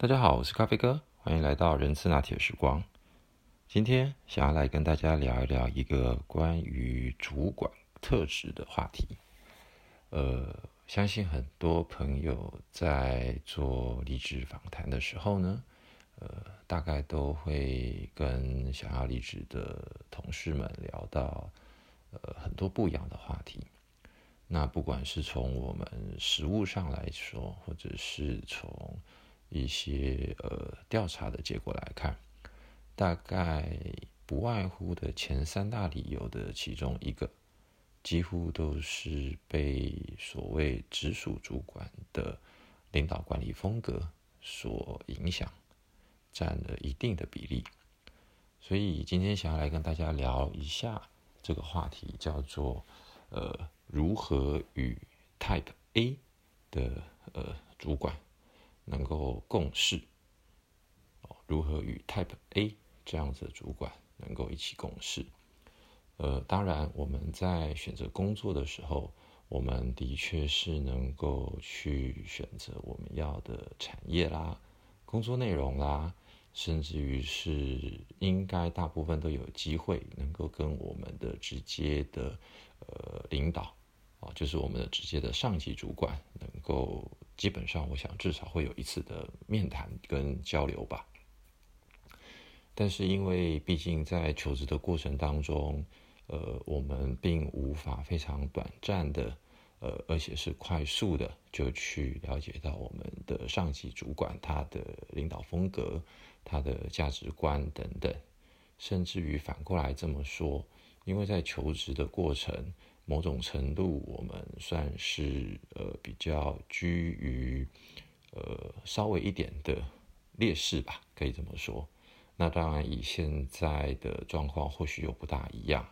大家好，我是咖啡哥，欢迎来到人次拿铁时光。今天想要来跟大家聊一聊一个关于主管特质的话题。呃，相信很多朋友在做离职访谈的时候呢，呃，大概都会跟想要离职的同事们聊到呃很多不一样的话题。那不管是从我们实物上来说，或者是从一些呃调查的结果来看，大概不外乎的前三大理由的其中一个，几乎都是被所谓直属主管的领导管理风格所影响，占了一定的比例。所以今天想要来跟大家聊一下这个话题，叫做呃。如何与 Type A 的呃主管能够共事？哦，如何与 Type A 这样子的主管能够一起共事？呃，当然我们在选择工作的时候，我们的确是能够去选择我们要的产业啦、工作内容啦，甚至于是应该大部分都有机会能够跟我们的直接的呃领导。啊，就是我们的直接的上级主管，能够基本上，我想至少会有一次的面谈跟交流吧。但是因为毕竟在求职的过程当中，呃，我们并无法非常短暂的，呃，而且是快速的就去了解到我们的上级主管他的领导风格、他的价值观等等，甚至于反过来这么说，因为在求职的过程。某种程度，我们算是呃比较居于呃稍微一点的劣势吧，可以这么说。那当然，以现在的状况或许又不大一样。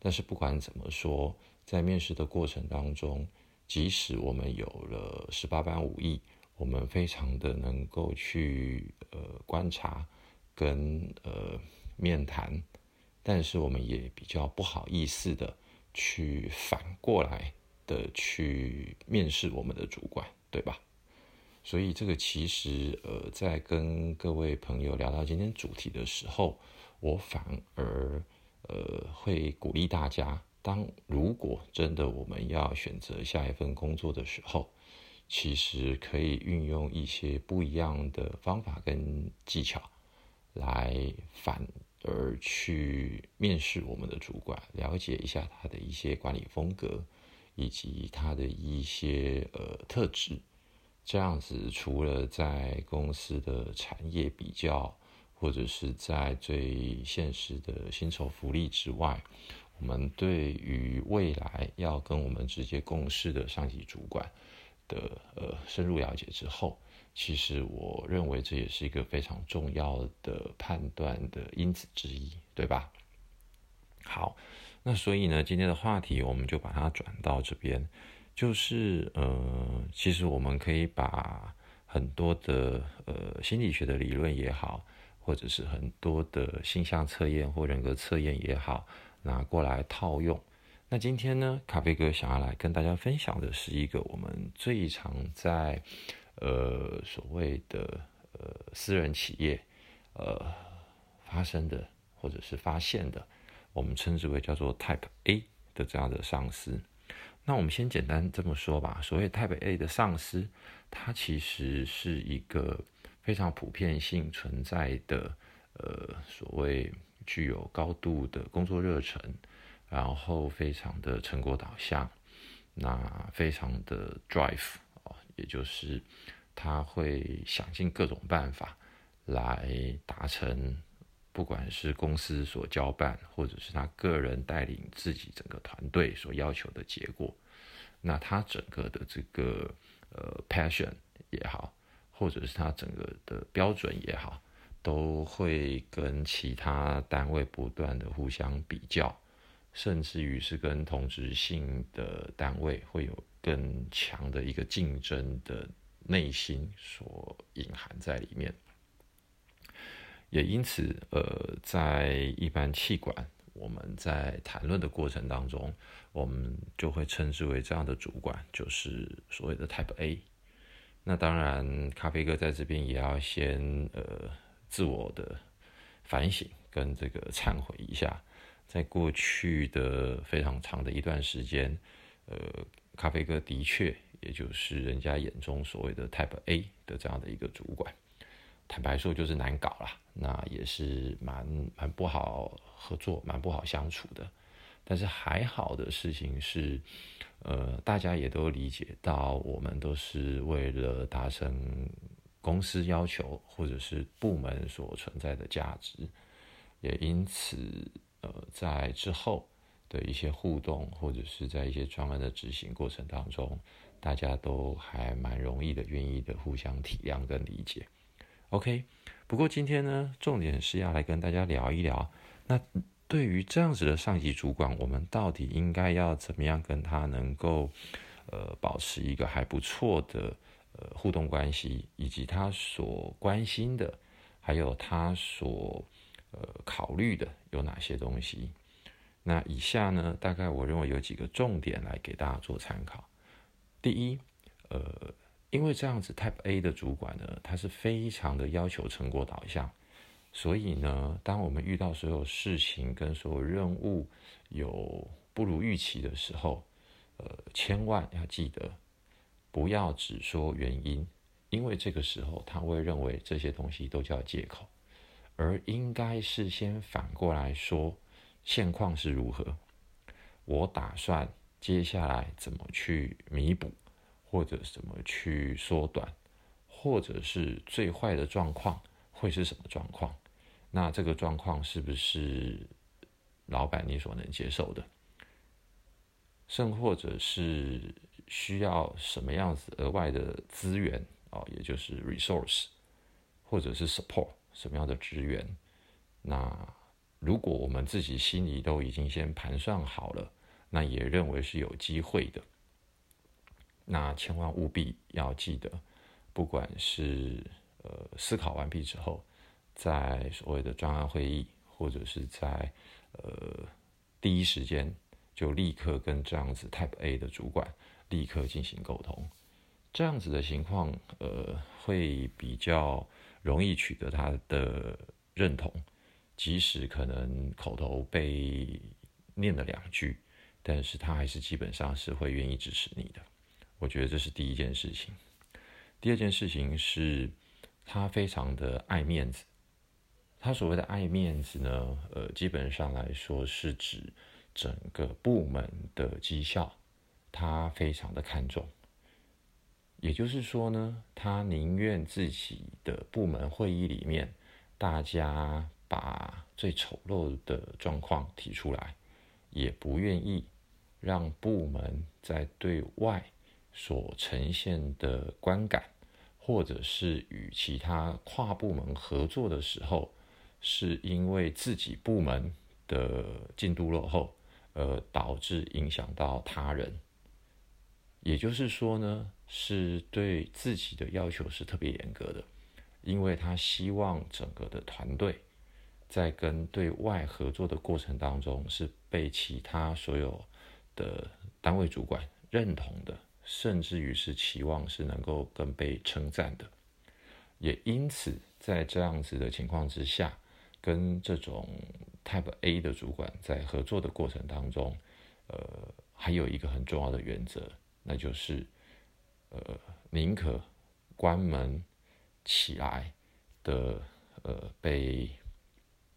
但是不管怎么说，在面试的过程当中，即使我们有了十八般武艺，我们非常的能够去呃观察跟呃面谈，但是我们也比较不好意思的。去反过来的去面试我们的主管，对吧？所以这个其实呃，在跟各位朋友聊到今天主题的时候，我反而呃会鼓励大家，当如果真的我们要选择下一份工作的时候，其实可以运用一些不一样的方法跟技巧来反。而去面试我们的主管，了解一下他的一些管理风格，以及他的一些呃特质。这样子，除了在公司的产业比较，或者是在最现实的薪酬福利之外，我们对于未来要跟我们直接共事的上级主管的呃深入了解之后。其实我认为这也是一个非常重要的判断的因子之一，对吧？好，那所以呢，今天的话题我们就把它转到这边，就是呃，其实我们可以把很多的呃心理学的理论也好，或者是很多的性向测验或人格测验也好，拿过来套用。那今天呢，咖啡哥想要来跟大家分享的是一个我们最常在呃，所谓的呃私人企业，呃发生的或者是发现的，我们称之为叫做 Type A 的这样的上司。那我们先简单这么说吧，所谓 Type A 的上司，它其实是一个非常普遍性存在的，呃，所谓具有高度的工作热忱，然后非常的成果导向，那非常的 drive。也就是他会想尽各种办法来达成，不管是公司所交办，或者是他个人带领自己整个团队所要求的结果。那他整个的这个呃 passion 也好，或者是他整个的标准也好，都会跟其他单位不断的互相比较，甚至于是跟同质性的单位会有。更强的一个竞争的内心所隐含在里面，也因此，呃，在一般气管，我们在谈论的过程当中，我们就会称之为这样的主管就是所谓的 Type A。那当然，咖啡哥在这边也要先呃自我的反省跟这个忏悔一下，在过去的非常长的一段时间，呃，咖啡哥的确也就是人家眼中所谓的 Type A 的这样的一个主管，坦白说就是难搞啦，那也是蛮蛮不好合作，蛮不好相处的。但是还好的事情是。呃，大家也都理解到，我们都是为了达成公司要求或者是部门所存在的价值，也因此，呃，在之后的一些互动或者是在一些专案的执行过程当中，大家都还蛮容易的、愿意的互相体谅跟理解。OK，不过今天呢，重点是要来跟大家聊一聊那。对于这样子的上级主管，我们到底应该要怎么样跟他能够，呃，保持一个还不错的呃互动关系，以及他所关心的，还有他所呃考虑的有哪些东西？那以下呢，大概我认为有几个重点来给大家做参考。第一，呃，因为这样子 Type A 的主管呢，他是非常的要求成果导向。所以呢，当我们遇到所有事情跟所有任务有不如预期的时候，呃，千万要记得不要只说原因，因为这个时候他会认为这些东西都叫借口，而应该是先反过来说现况是如何，我打算接下来怎么去弥补，或者怎么去缩短，或者是最坏的状况。会是什么状况？那这个状况是不是老板你所能接受的？甚或者是需要什么样子额外的资源啊？也就是 resource，或者是 support 什么样的资源？那如果我们自己心里都已经先盘算好了，那也认为是有机会的，那千万务必要记得，不管是。呃，思考完毕之后，在所谓的专案会议，或者是在呃第一时间就立刻跟这样子 Type A 的主管立刻进行沟通，这样子的情况，呃，会比较容易取得他的认同，即使可能口头被念了两句，但是他还是基本上是会愿意支持你的。我觉得这是第一件事情。第二件事情是。他非常的爱面子，他所谓的爱面子呢，呃，基本上来说是指整个部门的绩效，他非常的看重。也就是说呢，他宁愿自己的部门会议里面，大家把最丑陋的状况提出来，也不愿意让部门在对外所呈现的观感。或者是与其他跨部门合作的时候，是因为自己部门的进度落后，而导致影响到他人。也就是说呢，是对自己的要求是特别严格的，因为他希望整个的团队在跟对外合作的过程当中，是被其他所有的单位主管认同的。甚至于是期望是能够更被称赞的，也因此在这样子的情况之下，跟这种 Type A 的主管在合作的过程当中，呃，还有一个很重要的原则，那就是，呃，宁可关门起来的，呃，被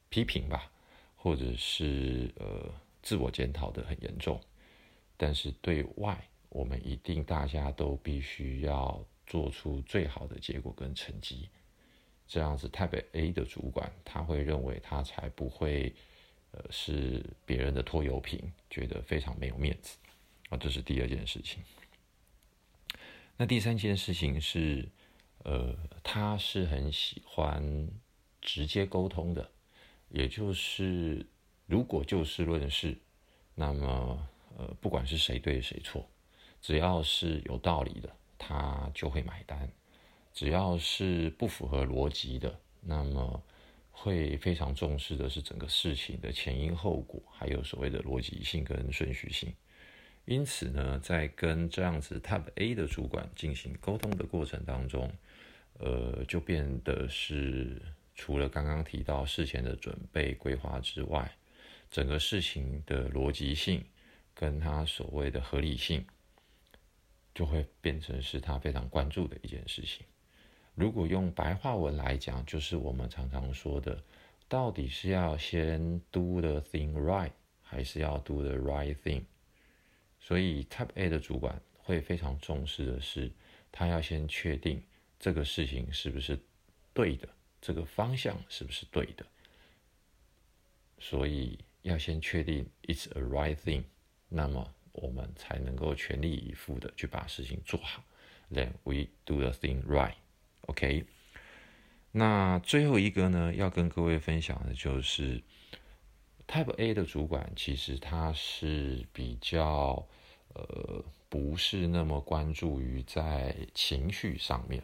批评吧，或者是呃自我检讨的很严重，但是对外。我们一定大家都必须要做出最好的结果跟成绩，这样子台北 A 的主管他会认为他才不会，呃，是别人的拖油瓶，觉得非常没有面子啊。这是第二件事情。那第三件事情是，呃，他是很喜欢直接沟通的，也就是如果就事论事，那么呃，不管是谁对谁错。只要是有道理的，他就会买单；只要是不符合逻辑的，那么会非常重视的是整个事情的前因后果，还有所谓的逻辑性跟顺序性。因此呢，在跟这样子 Type A 的主管进行沟通的过程当中，呃，就变得是除了刚刚提到事前的准备规划之外，整个事情的逻辑性跟他所谓的合理性，就会变成是他非常关注的一件事情。如果用白话文来讲，就是我们常常说的，到底是要先 do the thing right，还是要 do the right thing？所以 Type A 的主管会非常重视的是，他要先确定这个事情是不是对的，这个方向是不是对的。所以要先确定 It's a right thing，那么我们才能够全力以赴的去把事情做好。Then we do the thing right，OK？那最后一个呢，要跟各位分享的就是。Type A 的主管其实他是比较呃不是那么关注于在情绪上面，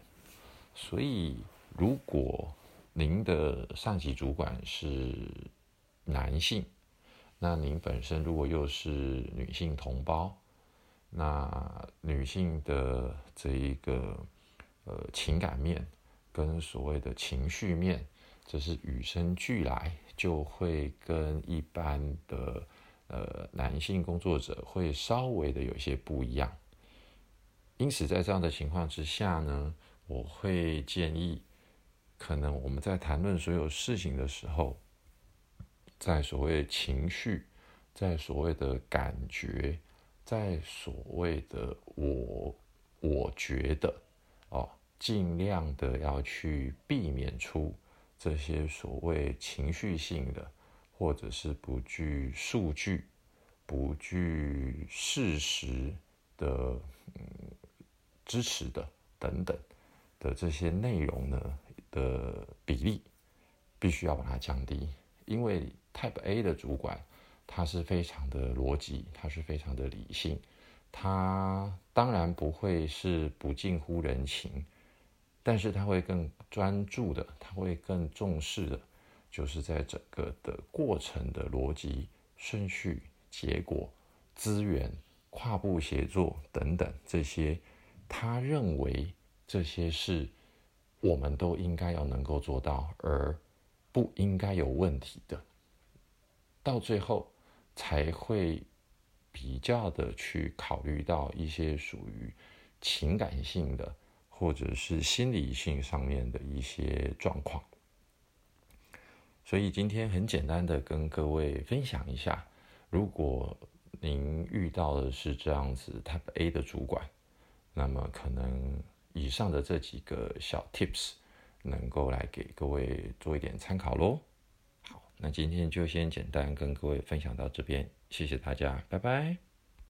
所以如果您的上级主管是男性，那您本身如果又是女性同胞，那女性的这一个呃情感面跟所谓的情绪面，这是与生俱来。就会跟一般的呃男性工作者会稍微的有些不一样，因此在这样的情况之下呢，我会建议，可能我们在谈论所有事情的时候，在所谓情绪，在所谓的感觉，在所谓的我我觉得哦，尽量的要去避免出。这些所谓情绪性的，或者是不具数据、不具事实的嗯支持的等等的这些内容呢的比例，必须要把它降低。因为 Type A 的主管，他是非常的逻辑，他是非常的理性，他当然不会是不近乎人情。但是他会更专注的，他会更重视的，就是在整个的过程的逻辑、顺序、结果、资源、跨步协作等等这些，他认为这些是我们都应该要能够做到，而不应该有问题的，到最后才会比较的去考虑到一些属于情感性的。或者是心理性上面的一些状况，所以今天很简单的跟各位分享一下，如果您遇到的是这样子 Type A 的主管，那么可能以上的这几个小 Tips 能够来给各位做一点参考喽。好，那今天就先简单跟各位分享到这边，谢谢大家，拜拜。